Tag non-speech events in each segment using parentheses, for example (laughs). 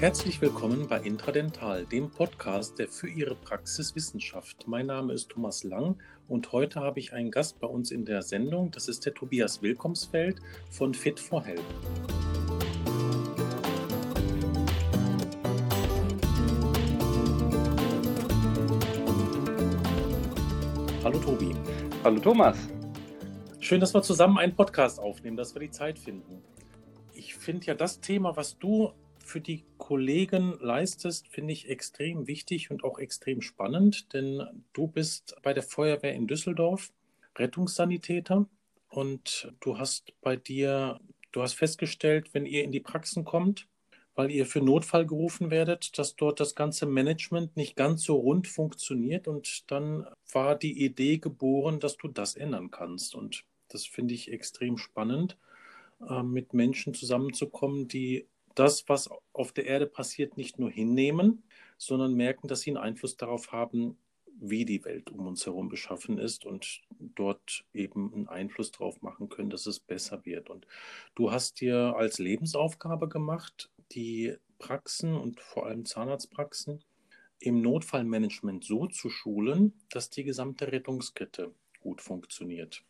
Herzlich willkommen bei Intradental, dem Podcast, der für Ihre Praxis Wissenschaft. Mein Name ist Thomas Lang und heute habe ich einen Gast bei uns in der Sendung. Das ist der Tobias Wilkomsfeld von Fit for Help. Hallo Tobi. Hallo Thomas. Schön, dass wir zusammen einen Podcast aufnehmen, dass wir die Zeit finden. Ich finde ja das Thema, was du für die Kollegen leistest, finde ich extrem wichtig und auch extrem spannend, denn du bist bei der Feuerwehr in Düsseldorf Rettungssanitäter und du hast bei dir, du hast festgestellt, wenn ihr in die Praxen kommt, weil ihr für Notfall gerufen werdet, dass dort das ganze Management nicht ganz so rund funktioniert und dann war die Idee geboren, dass du das ändern kannst. Und das finde ich extrem spannend, äh, mit Menschen zusammenzukommen, die das, was auf der Erde passiert, nicht nur hinnehmen, sondern merken, dass sie einen Einfluss darauf haben, wie die Welt um uns herum beschaffen ist und dort eben einen Einfluss darauf machen können, dass es besser wird. Und du hast dir als Lebensaufgabe gemacht, die Praxen und vor allem Zahnarztpraxen im Notfallmanagement so zu schulen, dass die gesamte Rettungskette gut funktioniert.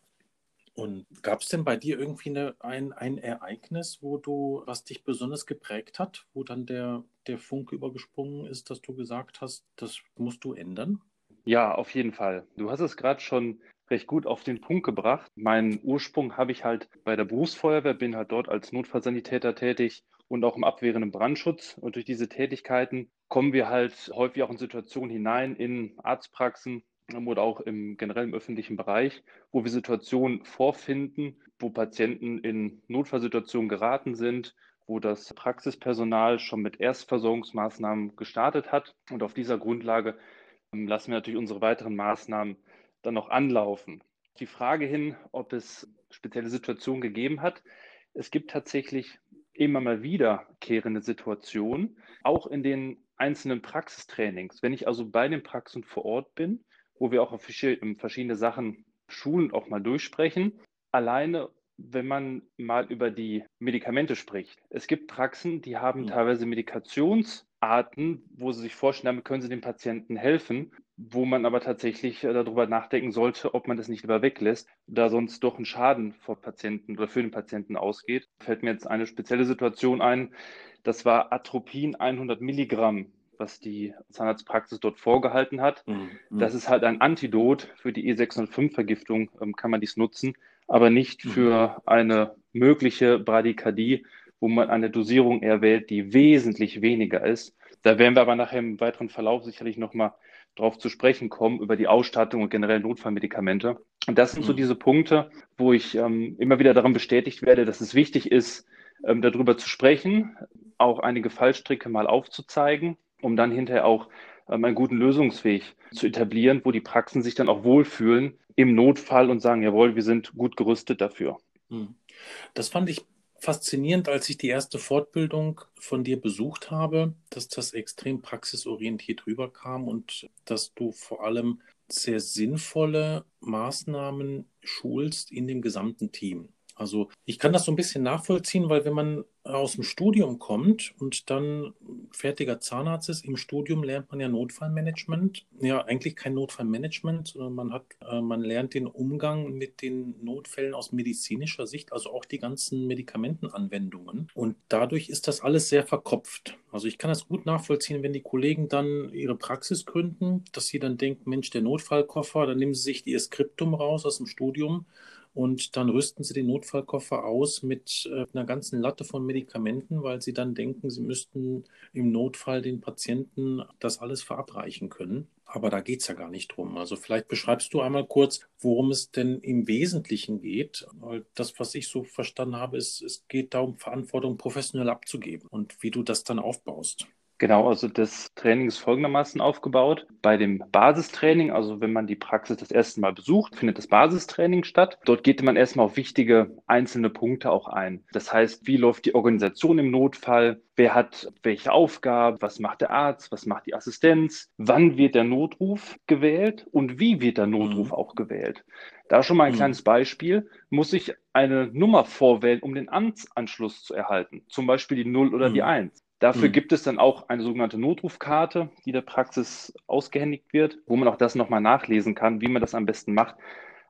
Und gab es denn bei dir irgendwie eine, ein, ein Ereignis, wo du, was dich besonders geprägt hat, wo dann der, der Funke übergesprungen ist, dass du gesagt hast, das musst du ändern? Ja, auf jeden Fall. Du hast es gerade schon recht gut auf den Punkt gebracht. Meinen Ursprung habe ich halt bei der Berufsfeuerwehr, bin halt dort als Notfallsanitäter tätig und auch im abwehrenden Brandschutz. Und durch diese Tätigkeiten kommen wir halt häufig auch in Situationen hinein in Arztpraxen, oder auch im generellen öffentlichen Bereich, wo wir Situationen vorfinden, wo Patienten in Notfallsituationen geraten sind, wo das Praxispersonal schon mit Erstversorgungsmaßnahmen gestartet hat. Und auf dieser Grundlage ähm, lassen wir natürlich unsere weiteren Maßnahmen dann noch anlaufen. Die Frage hin, ob es spezielle Situationen gegeben hat. Es gibt tatsächlich immer mal wiederkehrende Situationen, auch in den einzelnen Praxistrainings. Wenn ich also bei den Praxen vor Ort bin, wo wir auch auf verschiedene Sachen schulen, auch mal durchsprechen. Alleine, wenn man mal über die Medikamente spricht. Es gibt Praxen, die haben ja. teilweise Medikationsarten, wo sie sich vorstellen, damit können sie dem Patienten helfen, wo man aber tatsächlich äh, darüber nachdenken sollte, ob man das nicht lieber weglässt, da sonst doch ein Schaden vor Patienten oder für den Patienten ausgeht. Fällt mir jetzt eine spezielle Situation ein. Das war Atropin 100 Milligramm was die Zahnarztpraxis dort vorgehalten hat. Mhm. Das ist halt ein Antidot für die E605-Vergiftung, ähm, kann man dies nutzen, aber nicht mhm. für eine mögliche Bradykardie, wo man eine Dosierung erwählt, die wesentlich weniger ist. Da werden wir aber nachher im weiteren Verlauf sicherlich nochmal drauf zu sprechen kommen, über die Ausstattung und generell Notfallmedikamente. Und das sind mhm. so diese Punkte, wo ich ähm, immer wieder daran bestätigt werde, dass es wichtig ist, ähm, darüber zu sprechen, auch einige Fallstricke mal aufzuzeigen um dann hinterher auch ähm, einen guten Lösungsweg zu etablieren, wo die Praxen sich dann auch wohlfühlen im Notfall und sagen, jawohl, wir sind gut gerüstet dafür. Hm. Das fand ich faszinierend, als ich die erste Fortbildung von dir besucht habe, dass das extrem praxisorientiert rüberkam und dass du vor allem sehr sinnvolle Maßnahmen schulst in dem gesamten Team. Also ich kann das so ein bisschen nachvollziehen, weil wenn man aus dem Studium kommt und dann fertiger Zahnarzt ist, im Studium lernt man ja Notfallmanagement. Ja, eigentlich kein Notfallmanagement, sondern man hat, äh, man lernt den Umgang mit den Notfällen aus medizinischer Sicht, also auch die ganzen Medikamentenanwendungen. Und dadurch ist das alles sehr verkopft. Also ich kann das gut nachvollziehen, wenn die Kollegen dann ihre Praxis gründen, dass sie dann denken, Mensch, der Notfallkoffer, dann nehmen sie sich ihr Skriptum raus aus dem Studium und dann rüsten sie den Notfallkoffer aus mit äh, einer ganzen Latte von Medikamenten, weil sie dann denken, sie müssten im Notfall den Patienten das alles verabreichen können. Aber da geht es ja gar nicht drum. Also vielleicht beschreibst du einmal kurz, worum es denn im Wesentlichen geht. Weil das, was ich so verstanden habe, ist, es geht darum, Verantwortung professionell abzugeben und wie du das dann aufbaust. Genau, also das Training ist folgendermaßen aufgebaut. Bei dem Basistraining, also wenn man die Praxis das erste Mal besucht, findet das Basistraining statt. Dort geht man erstmal auf wichtige einzelne Punkte auch ein. Das heißt, wie läuft die Organisation im Notfall? Wer hat welche Aufgabe? Was macht der Arzt? Was macht die Assistenz? Wann wird der Notruf gewählt? Und wie wird der Notruf mhm. auch gewählt? Da schon mal ein mhm. kleines Beispiel. Muss ich eine Nummer vorwählen, um den Amtsanschluss zu erhalten? Zum Beispiel die 0 oder mhm. die 1. Dafür mhm. gibt es dann auch eine sogenannte Notrufkarte, die der Praxis ausgehändigt wird, wo man auch das nochmal nachlesen kann, wie man das am besten macht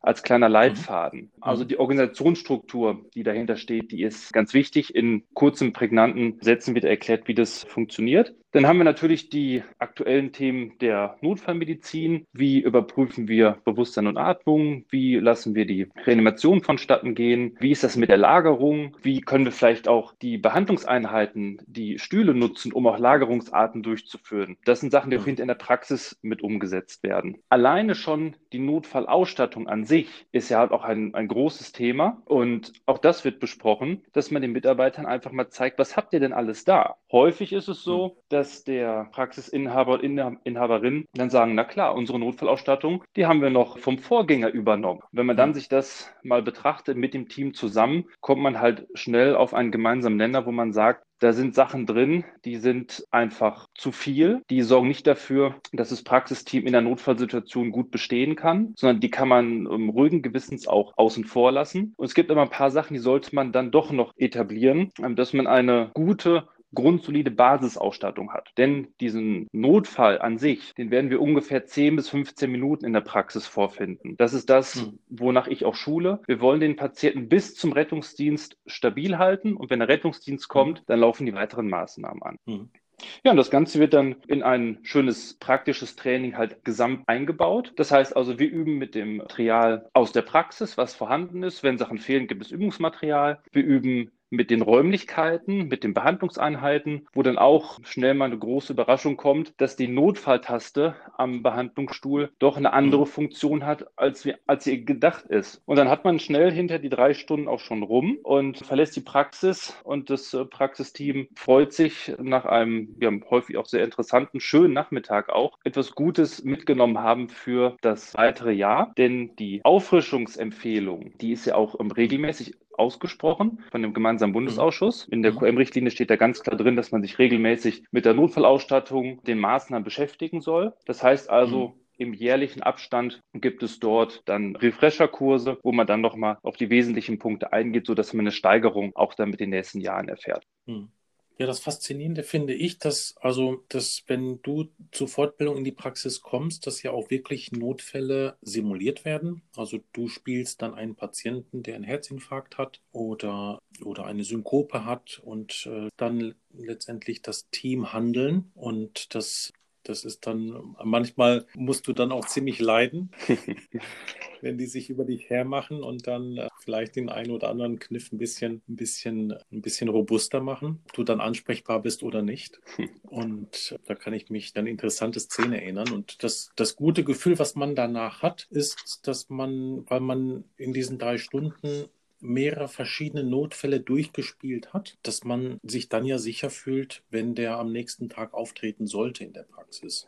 als kleiner Leitfaden. Mhm. Also die Organisationsstruktur, die dahinter steht, die ist ganz wichtig. In kurzen, prägnanten Sätzen wird erklärt, wie das funktioniert. Dann haben wir natürlich die aktuellen Themen der Notfallmedizin. Wie überprüfen wir Bewusstsein und Atmung? Wie lassen wir die Reanimation vonstatten gehen? Wie ist das mit der Lagerung? Wie können wir vielleicht auch die Behandlungseinheiten, die Stühle nutzen, um auch Lagerungsarten durchzuführen? Das sind Sachen, die auch hinter in der Praxis mit umgesetzt werden. Alleine schon die Notfallausstattung an sich ist ja halt auch ein, ein großes Thema. Und auch das wird besprochen, dass man den Mitarbeitern einfach mal zeigt, was habt ihr denn alles da? Häufig ist es so, dass dass der Praxisinhaber und Inhaberin dann sagen, na klar, unsere Notfallausstattung, die haben wir noch vom Vorgänger übernommen. Wenn man dann sich das mal betrachtet mit dem Team zusammen, kommt man halt schnell auf einen gemeinsamen Nenner, wo man sagt, da sind Sachen drin, die sind einfach zu viel. Die sorgen nicht dafür, dass das Praxisteam in der Notfallsituation gut bestehen kann, sondern die kann man um, ruhigen Gewissens auch außen vor lassen. Und es gibt aber ein paar Sachen, die sollte man dann doch noch etablieren, ähm, dass man eine gute grundsolide Basisausstattung hat. Denn diesen Notfall an sich, den werden wir ungefähr 10 bis 15 Minuten in der Praxis vorfinden. Das ist das, hm. wonach ich auch schule. Wir wollen den Patienten bis zum Rettungsdienst stabil halten und wenn der Rettungsdienst hm. kommt, dann laufen die weiteren Maßnahmen an. Mhm. Ja, und das Ganze wird dann in ein schönes praktisches Training halt gesamt eingebaut. Das heißt also, wir üben mit dem Material aus der Praxis, was vorhanden ist. Wenn Sachen fehlen, gibt es Übungsmaterial. Wir üben mit den Räumlichkeiten, mit den Behandlungseinheiten, wo dann auch schnell mal eine große Überraschung kommt, dass die Notfalltaste am Behandlungsstuhl doch eine andere mhm. Funktion hat, als, wir, als sie gedacht ist. Und dann hat man schnell hinter die drei Stunden auch schon rum und verlässt die Praxis und das äh, Praxisteam freut sich nach einem ja, häufig auch sehr interessanten, schönen Nachmittag auch, etwas Gutes mitgenommen haben für das weitere Jahr. Denn die Auffrischungsempfehlung, die ist ja auch regelmäßig ausgesprochen von dem gemeinsamen Bundesausschuss. In der mhm. QM-Richtlinie steht da ganz klar drin, dass man sich regelmäßig mit der Notfallausstattung, den Maßnahmen beschäftigen soll. Das heißt also, mhm. Im jährlichen Abstand gibt es dort dann Refresher-Kurse, wo man dann nochmal auf die wesentlichen Punkte eingeht, sodass man eine Steigerung auch dann mit den nächsten Jahren erfährt. Mhm. Ja, das Faszinierende finde ich, dass, also, dass wenn du zur Fortbildung in die Praxis kommst, dass ja auch wirklich Notfälle simuliert werden. Also du spielst dann einen Patienten, der einen Herzinfarkt hat oder, oder eine Synkope hat und äh, dann letztendlich das Team handeln und das das ist dann, manchmal musst du dann auch ziemlich leiden, (laughs) wenn die sich über dich hermachen und dann äh, vielleicht den einen oder anderen Kniff ein bisschen, ein bisschen, ein bisschen robuster machen, du dann ansprechbar bist oder nicht. Und da kann ich mich an interessante Szene erinnern. Und das, das gute Gefühl, was man danach hat, ist, dass man, weil man in diesen drei Stunden mehrere verschiedene Notfälle durchgespielt hat, dass man sich dann ja sicher fühlt, wenn der am nächsten Tag auftreten sollte in der Praxis.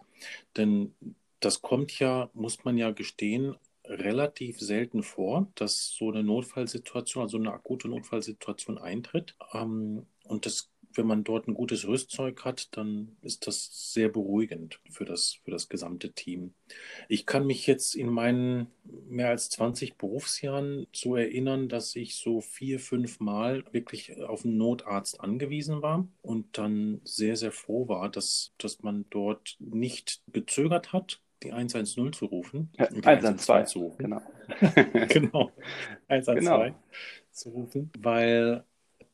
Denn das kommt ja, muss man ja gestehen, relativ selten vor, dass so eine Notfallsituation, also eine akute Notfallsituation eintritt. Ähm, und das wenn man dort ein gutes Rüstzeug hat, dann ist das sehr beruhigend für das, für das gesamte Team. Ich kann mich jetzt in meinen mehr als 20 Berufsjahren so erinnern, dass ich so vier, fünf Mal wirklich auf einen Notarzt angewiesen war und dann sehr, sehr froh war, dass, dass man dort nicht gezögert hat, die 110 zu rufen. Ja, 112 zu rufen. Genau. (laughs) genau. (laughs) 112 genau. zu rufen, weil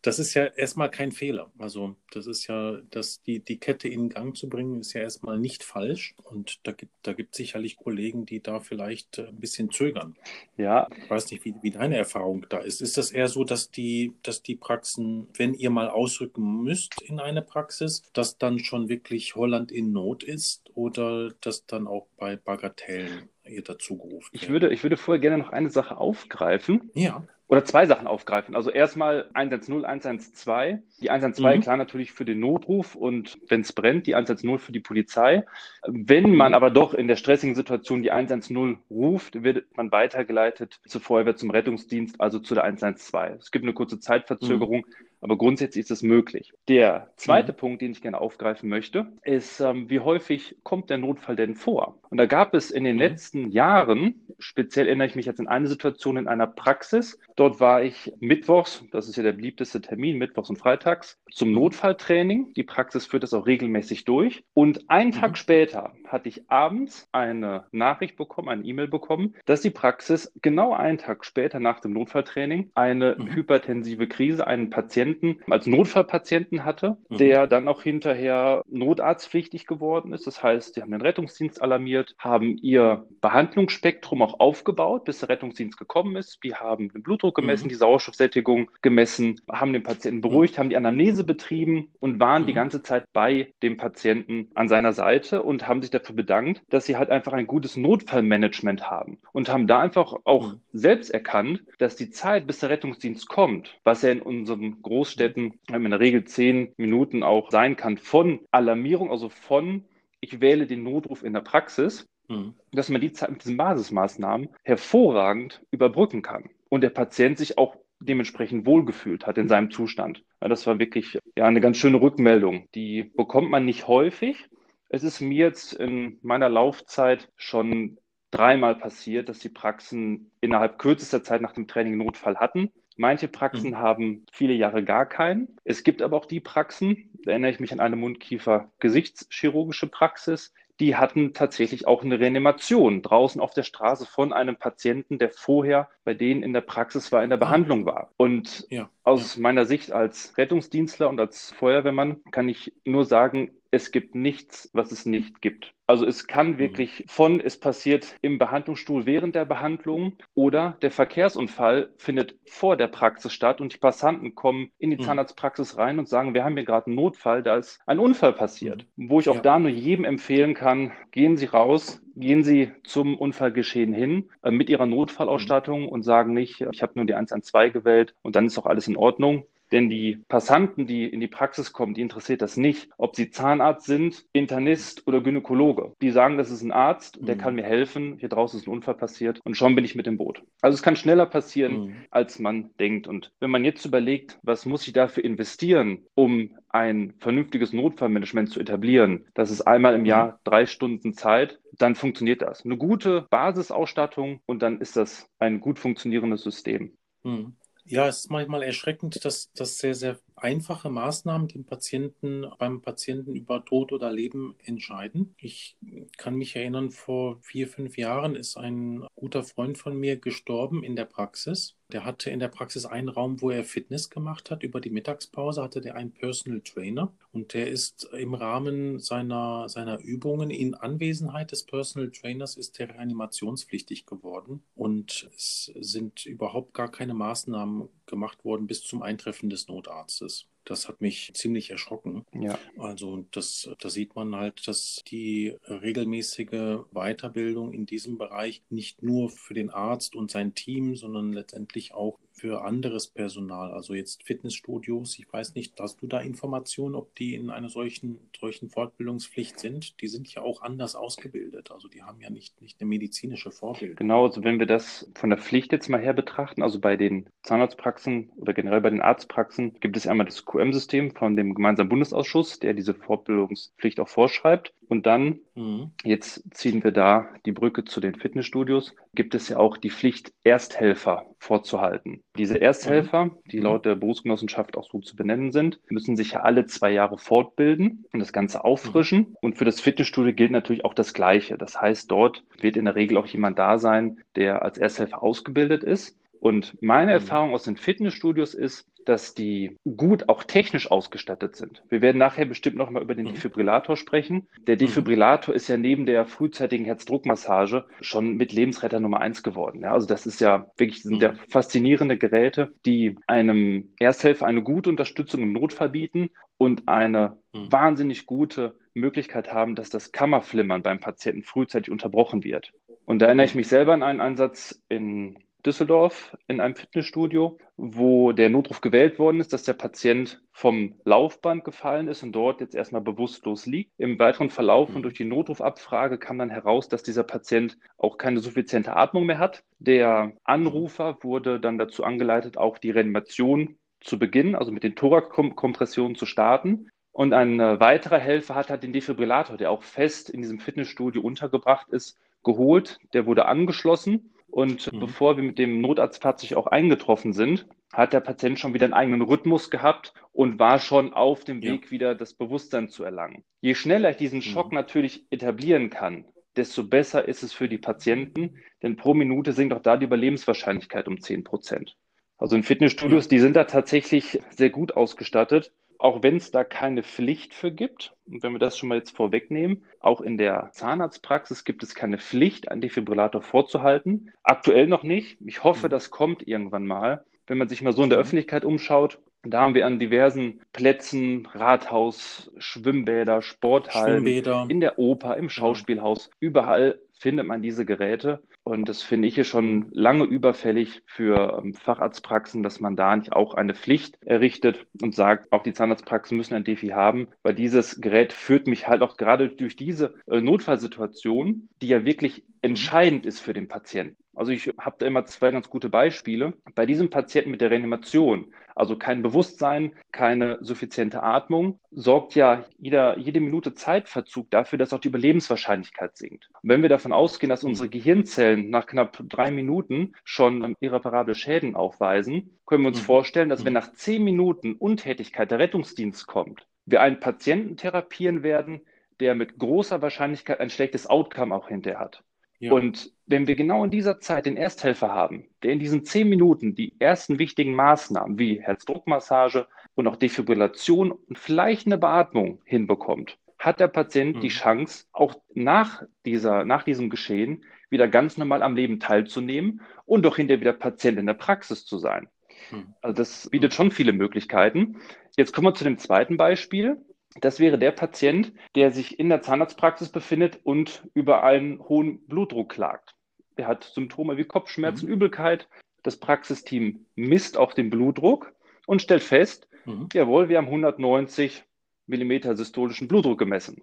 das ist ja erstmal kein Fehler. Also das ist ja, dass die, die Kette in Gang zu bringen, ist ja erstmal nicht falsch. Und da gibt da gibt sicherlich Kollegen, die da vielleicht äh, ein bisschen zögern. Ja. Ich weiß nicht, wie, wie deine Erfahrung da ist. Ist das eher so, dass die, dass die Praxen, wenn ihr mal ausrücken müsst in eine Praxis, dass dann schon wirklich Holland in Not ist oder dass dann auch bei Bagatellen ihr dazu gerufen ich würde, ich würde vorher gerne noch eine Sache aufgreifen. Ja oder zwei Sachen aufgreifen. Also erstmal 110, 112. Die 112 mhm. klar natürlich für den Notruf und wenn es brennt, die 110 für die Polizei. Wenn man aber doch in der stressigen Situation die 110 ruft, wird man weitergeleitet zur Feuerwehr, zum Rettungsdienst, also zu der 112. Es gibt eine kurze Zeitverzögerung, mhm. Aber grundsätzlich ist es möglich. Der zweite mhm. Punkt, den ich gerne aufgreifen möchte, ist, ähm, wie häufig kommt der Notfall denn vor? Und da gab es in den mhm. letzten Jahren, speziell erinnere ich mich jetzt an eine Situation in einer Praxis, dort war ich mittwochs, das ist ja der beliebteste Termin, mittwochs und freitags, zum mhm. Notfalltraining. Die Praxis führt das auch regelmäßig durch. Und einen Tag mhm. später hatte ich abends eine Nachricht bekommen, eine E-Mail bekommen, dass die Praxis genau einen Tag später nach dem Notfalltraining eine mhm. hypertensive Krise, einen Patienten als Notfallpatienten hatte, mhm. der dann auch hinterher notarztpflichtig geworden ist. Das heißt, sie haben den Rettungsdienst alarmiert, haben ihr Behandlungsspektrum auch aufgebaut, bis der Rettungsdienst gekommen ist. Die haben den Blutdruck gemessen, mhm. die Sauerstoffsättigung gemessen, haben den Patienten beruhigt, haben die Anamnese betrieben und waren die mhm. ganze Zeit bei dem Patienten an seiner Seite und haben sich dafür bedankt, dass sie halt einfach ein gutes Notfallmanagement haben und haben da einfach auch mhm. selbst erkannt, dass die Zeit, bis der Rettungsdienst kommt, was ja in unseren Großstädten in der Regel zehn Minuten auch sein kann, von Alarmierung, also von ich wähle den Notruf in der Praxis, mhm. dass man die Zeit mit diesen Basismaßnahmen hervorragend überbrücken kann und der Patient sich auch dementsprechend wohlgefühlt hat in seinem Zustand. Ja, das war wirklich ja, eine ganz schöne Rückmeldung. Die bekommt man nicht häufig. Es ist mir jetzt in meiner Laufzeit schon dreimal passiert, dass die Praxen innerhalb kürzester Zeit nach dem Training Notfall hatten. Manche Praxen mhm. haben viele Jahre gar keinen. Es gibt aber auch die Praxen, da erinnere ich mich an eine Mundkiefer-Gesichtschirurgische Praxis, die hatten tatsächlich auch eine Reanimation draußen auf der Straße von einem Patienten, der vorher bei denen in der Praxis war, in der ah. Behandlung war. Und ja, aus meiner Sicht als Rettungsdienstler und als Feuerwehrmann kann ich nur sagen, es gibt nichts, was es nicht gibt. Also es kann mhm. wirklich von, es passiert im Behandlungsstuhl während der Behandlung oder der Verkehrsunfall findet vor der Praxis statt und die Passanten kommen in die mhm. Zahnarztpraxis rein und sagen, wir haben hier gerade einen Notfall, da ist ein Unfall passiert. Mhm. Wo ich auch ja. da nur jedem empfehlen kann, gehen Sie raus, gehen Sie zum Unfallgeschehen hin äh, mit Ihrer Notfallausstattung und sagen nicht, ich habe nur die 112 gewählt und dann ist auch alles in Ordnung. Denn die Passanten, die in die Praxis kommen, die interessiert das nicht, ob sie Zahnarzt sind, Internist oder Gynäkologe. Die sagen, das ist ein Arzt, der mhm. kann mir helfen, hier draußen ist ein Unfall passiert und schon bin ich mit dem Boot. Also es kann schneller passieren, mhm. als man denkt. Und wenn man jetzt überlegt, was muss ich dafür investieren, um ein vernünftiges Notfallmanagement zu etablieren, das ist einmal im mhm. Jahr drei Stunden Zeit, dann funktioniert das. Eine gute Basisausstattung und dann ist das ein gut funktionierendes System. Mhm. Ja, es ist manchmal erschreckend, dass das sehr, sehr einfache Maßnahmen den Patienten beim Patienten über Tod oder Leben entscheiden. Ich kann mich erinnern, vor vier, fünf Jahren ist ein guter Freund von mir gestorben in der Praxis. Der hatte in der Praxis einen Raum, wo er Fitness gemacht hat. Über die Mittagspause hatte der einen Personal Trainer und der ist im Rahmen seiner, seiner Übungen in Anwesenheit des Personal Trainers ist der reanimationspflichtig geworden und es sind überhaupt gar keine Maßnahmen gemacht worden bis zum Eintreffen des Notarztes. Das hat mich ziemlich erschrocken. Ja. Also das, da sieht man halt, dass die regelmäßige Weiterbildung in diesem Bereich nicht nur für den Arzt und sein Team, sondern letztendlich auch für anderes Personal, also jetzt Fitnessstudios. Ich weiß nicht, hast du da Informationen, ob die in einer solchen, solchen Fortbildungspflicht sind? Die sind ja auch anders ausgebildet. Also die haben ja nicht, nicht eine medizinische Vorbildung. Genau, also wenn wir das von der Pflicht jetzt mal her betrachten, also bei den Zahnarztpraxen oder generell bei den Arztpraxen gibt es einmal das QM-System von dem gemeinsamen Bundesausschuss, der diese Fortbildungspflicht auch vorschreibt. Und dann, mhm. jetzt ziehen wir da die Brücke zu den Fitnessstudios, gibt es ja auch die Pflicht, Ersthelfer vorzuhalten. Diese Ersthelfer, mhm. die laut der Berufsgenossenschaft auch so zu benennen sind, müssen sich ja alle zwei Jahre fortbilden und das Ganze auffrischen. Mhm. Und für das Fitnessstudio gilt natürlich auch das Gleiche. Das heißt, dort wird in der Regel auch jemand da sein, der als Ersthelfer ausgebildet ist. Und meine mhm. Erfahrung aus den Fitnessstudios ist, dass die gut auch technisch ausgestattet sind. Wir werden nachher bestimmt noch mal über den mhm. Defibrillator sprechen. Der mhm. Defibrillator ist ja neben der frühzeitigen Herzdruckmassage schon mit Lebensretter Nummer eins geworden. Ja, also das ist ja wirklich sind ja faszinierende Geräte, die einem Ersthelfer eine gute Unterstützung im Notfall bieten und eine wahnsinnig gute Möglichkeit haben, dass das Kammerflimmern beim Patienten frühzeitig unterbrochen wird. Und da erinnere ich mich selber an einen Einsatz in Düsseldorf in einem Fitnessstudio, wo der Notruf gewählt worden ist, dass der Patient vom Laufband gefallen ist und dort jetzt erstmal bewusstlos liegt. Im weiteren Verlauf und mhm. durch die Notrufabfrage kam dann heraus, dass dieser Patient auch keine suffiziente Atmung mehr hat. Der Anrufer wurde dann dazu angeleitet, auch die Reanimation zu beginnen, also mit den Thorax-Kompressionen zu starten. Und ein äh, weiterer Helfer hat halt den Defibrillator, der auch fest in diesem Fitnessstudio untergebracht ist, geholt. Der wurde angeschlossen. Und mhm. bevor wir mit dem Notarztfahrzeug auch eingetroffen sind, hat der Patient schon wieder einen eigenen Rhythmus gehabt und war schon auf dem Weg, ja. wieder das Bewusstsein zu erlangen. Je schneller ich diesen Schock mhm. natürlich etablieren kann, desto besser ist es für die Patienten, denn pro Minute sinkt auch da die Überlebenswahrscheinlichkeit um 10 Prozent. Also in Fitnessstudios, die sind da tatsächlich sehr gut ausgestattet, auch wenn es da keine Pflicht für gibt. Und wenn wir das schon mal jetzt vorwegnehmen, auch in der Zahnarztpraxis gibt es keine Pflicht, einen Defibrillator vorzuhalten. Aktuell noch nicht. Ich hoffe, mhm. das kommt irgendwann mal. Wenn man sich mal so in der mhm. Öffentlichkeit umschaut, da haben wir an diversen Plätzen, Rathaus, Schwimmbäder, Sporthallen, Schwimmbäder. in der Oper, im Schauspielhaus, überall findet man diese Geräte. Und das finde ich hier schon lange überfällig für ähm, Facharztpraxen, dass man da nicht auch eine Pflicht errichtet und sagt, auch die Zahnarztpraxen müssen ein Defi haben, weil dieses Gerät führt mich halt auch gerade durch diese äh, Notfallsituation, die ja wirklich entscheidend ist für den Patienten. Also ich habe da immer zwei ganz gute Beispiele. Bei diesem Patienten mit der Reanimation, also kein Bewusstsein, keine suffiziente Atmung, sorgt ja jeder, jede Minute Zeitverzug dafür, dass auch die Überlebenswahrscheinlichkeit sinkt. Und wenn wir davon ausgehen, dass unsere Gehirnzellen nach knapp drei Minuten schon irreparable Schäden aufweisen, können wir uns mhm. vorstellen, dass wenn nach zehn Minuten Untätigkeit der Rettungsdienst kommt, wir einen Patienten therapieren werden, der mit großer Wahrscheinlichkeit ein schlechtes Outcome auch hinterher hat. Ja. Und wenn wir genau in dieser Zeit den Ersthelfer haben, der in diesen zehn Minuten die ersten wichtigen Maßnahmen wie Herzdruckmassage und auch Defibrillation und vielleicht eine Beatmung hinbekommt, hat der Patient mhm. die Chance, auch nach, dieser, nach diesem Geschehen wieder ganz normal am Leben teilzunehmen und doch hinterher wieder Patient in der Praxis zu sein. Mhm. Also das bietet schon viele Möglichkeiten. Jetzt kommen wir zu dem zweiten Beispiel. Das wäre der Patient, der sich in der Zahnarztpraxis befindet und über einen hohen Blutdruck klagt. Er hat Symptome wie Kopfschmerzen, mhm. Übelkeit. Das Praxisteam misst auch den Blutdruck und stellt fest, mhm. jawohl, wir haben 190 mm systolischen Blutdruck gemessen.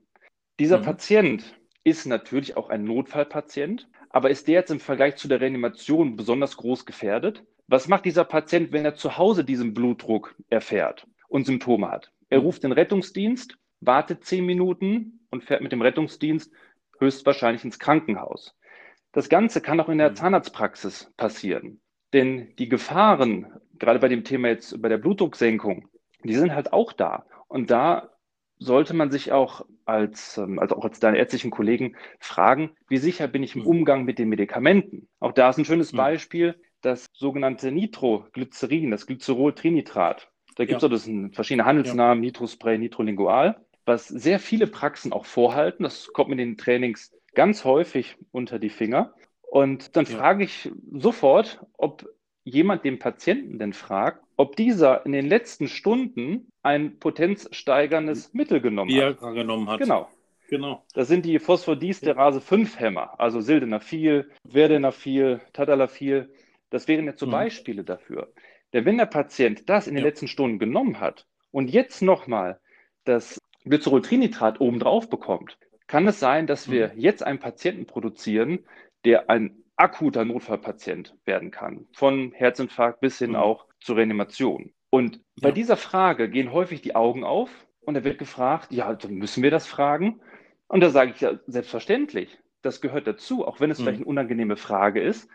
Dieser mhm. Patient ist natürlich auch ein Notfallpatient, aber ist der jetzt im Vergleich zu der Reanimation besonders groß gefährdet? Was macht dieser Patient, wenn er zu Hause diesen Blutdruck erfährt und Symptome hat? Er ruft den Rettungsdienst, wartet zehn Minuten und fährt mit dem Rettungsdienst höchstwahrscheinlich ins Krankenhaus. Das Ganze kann auch in der mhm. Zahnarztpraxis passieren. Denn die Gefahren, gerade bei dem Thema jetzt bei der Blutdrucksenkung, die sind halt auch da. Und da sollte man sich auch als, ähm, also auch als deine ärztlichen Kollegen fragen, wie sicher bin ich im mhm. Umgang mit den Medikamenten? Auch da ist ein schönes mhm. Beispiel, das sogenannte Nitroglycerin, das Glycerol-Trinitrat. Da gibt es ja. auch das verschiedene Handelsnamen, ja. Nitrospray, Nitrolingual, was sehr viele Praxen auch vorhalten. Das kommt mir in den Trainings ganz häufig unter die Finger. Und dann ja. frage ich sofort, ob jemand den Patienten denn fragt, ob dieser in den letzten Stunden ein potenzsteigerndes Mittel genommen Viagra hat. genommen hat. Genau. Genau. Das sind die Phosphodiesterase 5-Hämmer, also Sildenafil, Verdenafil, Tadalafil. Das wären jetzt so mhm. Beispiele dafür. Denn wenn der Patient das in den ja. letzten Stunden genommen hat und jetzt nochmal das Glyceroltrinitrat obendrauf bekommt, kann es sein, dass wir mhm. jetzt einen Patienten produzieren, der ein akuter Notfallpatient werden kann, von Herzinfarkt bis hin mhm. auch zur Reanimation. Und bei ja. dieser Frage gehen häufig die Augen auf und da wird gefragt, ja, dann müssen wir das fragen. Und da sage ich ja, selbstverständlich, das gehört dazu, auch wenn es mhm. vielleicht eine unangenehme Frage ist.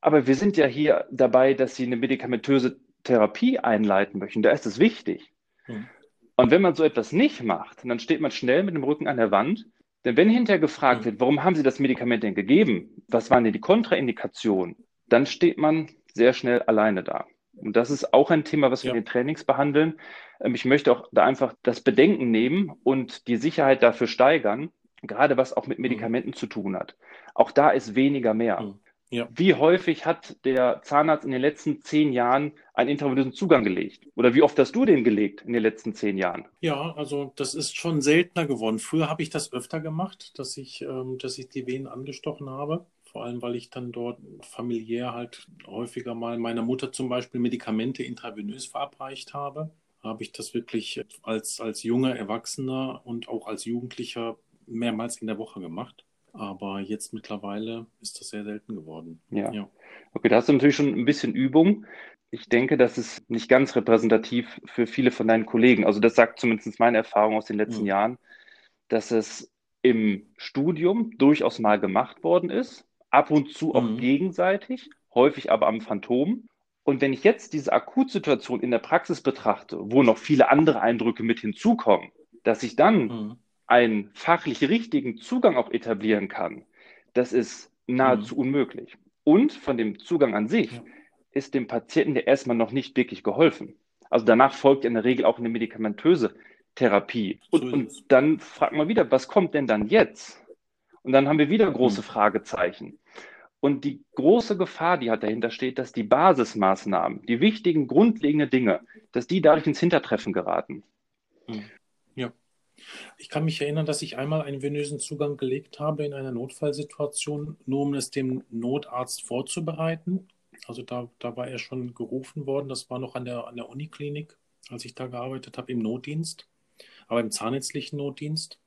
Aber wir sind ja hier dabei, dass Sie eine medikamentöse Therapie einleiten möchten. Da ist es wichtig. Mhm. Und wenn man so etwas nicht macht, dann steht man schnell mit dem Rücken an der Wand. Denn wenn hinterher gefragt mhm. wird, warum haben Sie das Medikament denn gegeben? Was waren denn die Kontraindikationen? Dann steht man sehr schnell alleine da. Und das ist auch ein Thema, was wir ja. in den Trainings behandeln. Ähm, ich möchte auch da einfach das Bedenken nehmen und die Sicherheit dafür steigern, gerade was auch mit mhm. Medikamenten mhm. zu tun hat. Auch da ist weniger mehr. Mhm. Ja. Wie häufig hat der Zahnarzt in den letzten zehn Jahren einen intravenösen Zugang gelegt? Oder wie oft hast du den gelegt in den letzten zehn Jahren? Ja, also das ist schon seltener geworden. Früher habe ich das öfter gemacht, dass ich, ähm, dass ich die Venen angestochen habe. Vor allem, weil ich dann dort familiär halt häufiger mal meiner Mutter zum Beispiel Medikamente intravenös verabreicht habe. Habe ich das wirklich als, als junger Erwachsener und auch als Jugendlicher mehrmals in der Woche gemacht. Aber jetzt mittlerweile ist das sehr selten geworden. Ja. ja. Okay, da hast du natürlich schon ein bisschen Übung. Ich denke, das ist nicht ganz repräsentativ für viele von deinen Kollegen. Also das sagt zumindest meine Erfahrung aus den letzten mhm. Jahren, dass es im Studium durchaus mal gemacht worden ist, ab und zu auch mhm. gegenseitig, häufig aber am Phantom. Und wenn ich jetzt diese Akutsituation in der Praxis betrachte, wo noch viele andere Eindrücke mit hinzukommen, dass ich dann mhm. Einen fachlich richtigen Zugang auch etablieren kann, das ist nahezu mhm. unmöglich. Und von dem Zugang an sich ja. ist dem Patienten ja erstmal noch nicht wirklich geholfen. Also danach folgt in der Regel auch eine medikamentöse Therapie. Und, so und dann fragt man wieder, was kommt denn dann jetzt? Und dann haben wir wieder große mhm. Fragezeichen. Und die große Gefahr, die halt dahinter steht, dass die Basismaßnahmen, die wichtigen, grundlegenden Dinge, dass die dadurch ins Hintertreffen geraten. Hm. Ich kann mich erinnern, dass ich einmal einen venösen Zugang gelegt habe in einer Notfallsituation, nur um es dem Notarzt vorzubereiten. Also da, da war er schon gerufen worden. Das war noch an der, an der Uniklinik, als ich da gearbeitet habe, im Notdienst, aber im zahnärztlichen Notdienst.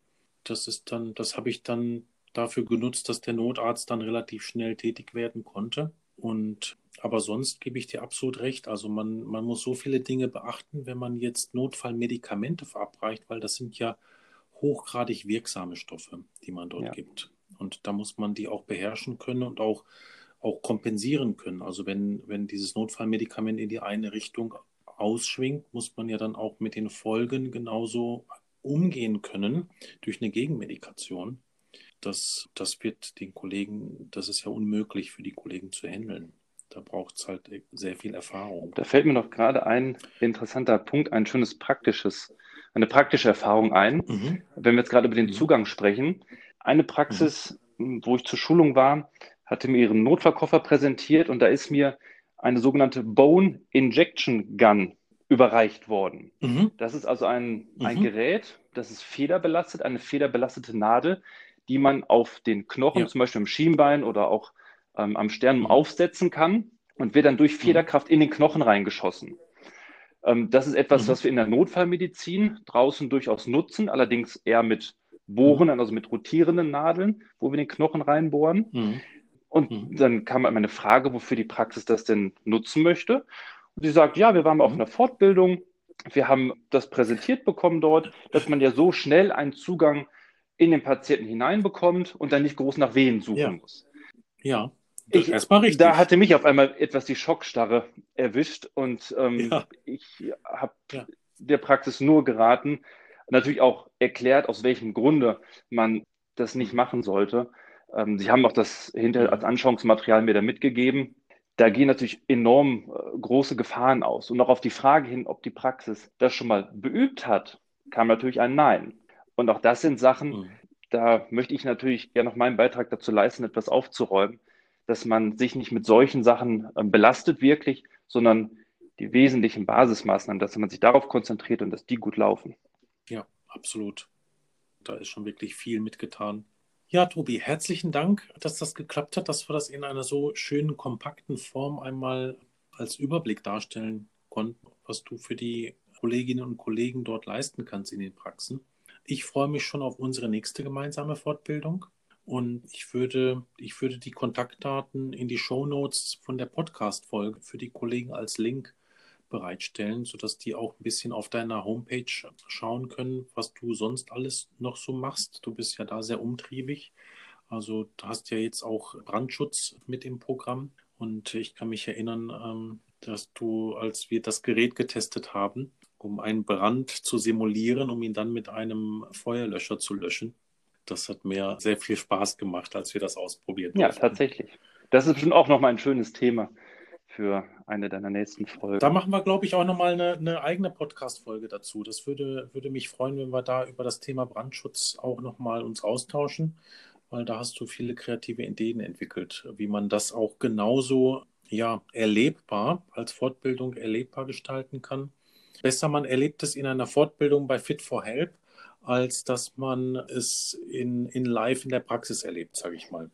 Das ist dann, das habe ich dann dafür genutzt, dass der Notarzt dann relativ schnell tätig werden konnte. Und aber sonst gebe ich dir absolut recht. Also man, man muss so viele Dinge beachten, wenn man jetzt Notfallmedikamente verabreicht, weil das sind ja hochgradig wirksame Stoffe, die man dort ja. gibt. Und da muss man die auch beherrschen können und auch, auch kompensieren können. Also wenn, wenn dieses Notfallmedikament in die eine Richtung ausschwingt, muss man ja dann auch mit den Folgen genauso umgehen können durch eine Gegenmedikation das, das wird den Kollegen, das ist ja unmöglich für die Kollegen zu handeln. Da braucht es halt sehr viel Erfahrung. Da fällt mir noch gerade ein interessanter Punkt, ein schönes praktisches, eine praktische Erfahrung ein. Mhm. Wenn wir jetzt gerade über den mhm. Zugang sprechen. Eine Praxis, mhm. wo ich zur Schulung war, hatte mir ihren Notfallkoffer präsentiert und da ist mir eine sogenannte Bone Injection Gun überreicht worden. Mhm. Das ist also ein, ein mhm. Gerät, das ist federbelastet, eine federbelastete Nadel, die man auf den Knochen, ja. zum Beispiel am Schienbein oder auch ähm, am Sternum mhm. aufsetzen kann und wird dann durch mhm. Federkraft in den Knochen reingeschossen. Ähm, das ist etwas, mhm. was wir in der Notfallmedizin draußen durchaus nutzen, allerdings eher mit Bohren, mhm. also mit rotierenden Nadeln, wo wir den Knochen reinbohren. Mhm. Und dann kam meine Frage, wofür die Praxis das denn nutzen möchte. Und sie sagt, ja, wir waren auf einer Fortbildung, wir haben das präsentiert bekommen dort, dass man ja so schnell einen Zugang in den Patienten hineinbekommt und dann nicht groß nach Wehen suchen ja. muss. Ja, ich, erstmal richtig. Da hatte mich auf einmal etwas die Schockstarre erwischt und ähm, ja. ich habe ja. der Praxis nur geraten, natürlich auch erklärt, aus welchem Grunde man das nicht machen sollte. Ähm, Sie haben auch das hinterher als Anschauungsmaterial mir da mitgegeben. Da gehen natürlich enorm äh, große Gefahren aus. Und auch auf die Frage hin, ob die Praxis das schon mal beübt hat, kam natürlich ein Nein. Und auch das sind Sachen, mhm. da möchte ich natürlich gerne noch meinen Beitrag dazu leisten, etwas aufzuräumen, dass man sich nicht mit solchen Sachen äh, belastet wirklich, sondern die wesentlichen Basismaßnahmen, dass man sich darauf konzentriert und dass die gut laufen. Ja, absolut. Da ist schon wirklich viel mitgetan. Ja, Tobi, herzlichen Dank, dass das geklappt hat, dass wir das in einer so schönen, kompakten Form einmal als Überblick darstellen konnten, was du für die Kolleginnen und Kollegen dort leisten kannst in den Praxen. Ich freue mich schon auf unsere nächste gemeinsame Fortbildung. Und ich würde, ich würde die Kontaktdaten in die Show Notes von der Podcast-Folge für die Kollegen als Link bereitstellen, sodass die auch ein bisschen auf deiner Homepage schauen können, was du sonst alles noch so machst. Du bist ja da sehr umtriebig. Also du hast ja jetzt auch Brandschutz mit im Programm. Und ich kann mich erinnern, ähm, dass du, als wir das Gerät getestet haben, um einen Brand zu simulieren, um ihn dann mit einem Feuerlöscher zu löschen. Das hat mir sehr viel Spaß gemacht, als wir das ausprobiert haben. Ja, tatsächlich. Das ist bestimmt auch nochmal ein schönes Thema für eine deiner nächsten Folgen. Da machen wir, glaube ich, auch nochmal eine, eine eigene Podcast-Folge dazu. Das würde, würde mich freuen, wenn wir da über das Thema Brandschutz auch nochmal uns austauschen, weil da hast du viele kreative Ideen entwickelt, wie man das auch genauso ja, erlebbar als Fortbildung erlebbar gestalten kann besser man erlebt es in einer Fortbildung bei Fit for Help, als dass man es in, in live in der Praxis erlebt, sage ich mal.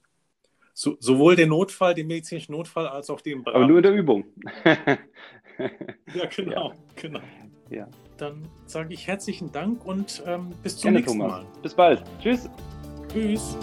So, sowohl den Notfall, den medizinischen Notfall, als auch den Brand. Aber nur in der Übung. (laughs) ja, genau, ja. genau. Ja. Dann sage ich herzlichen Dank und ähm, bis zum Gerne, nächsten Thomas. Mal. Bis bald. Tschüss. Tschüss.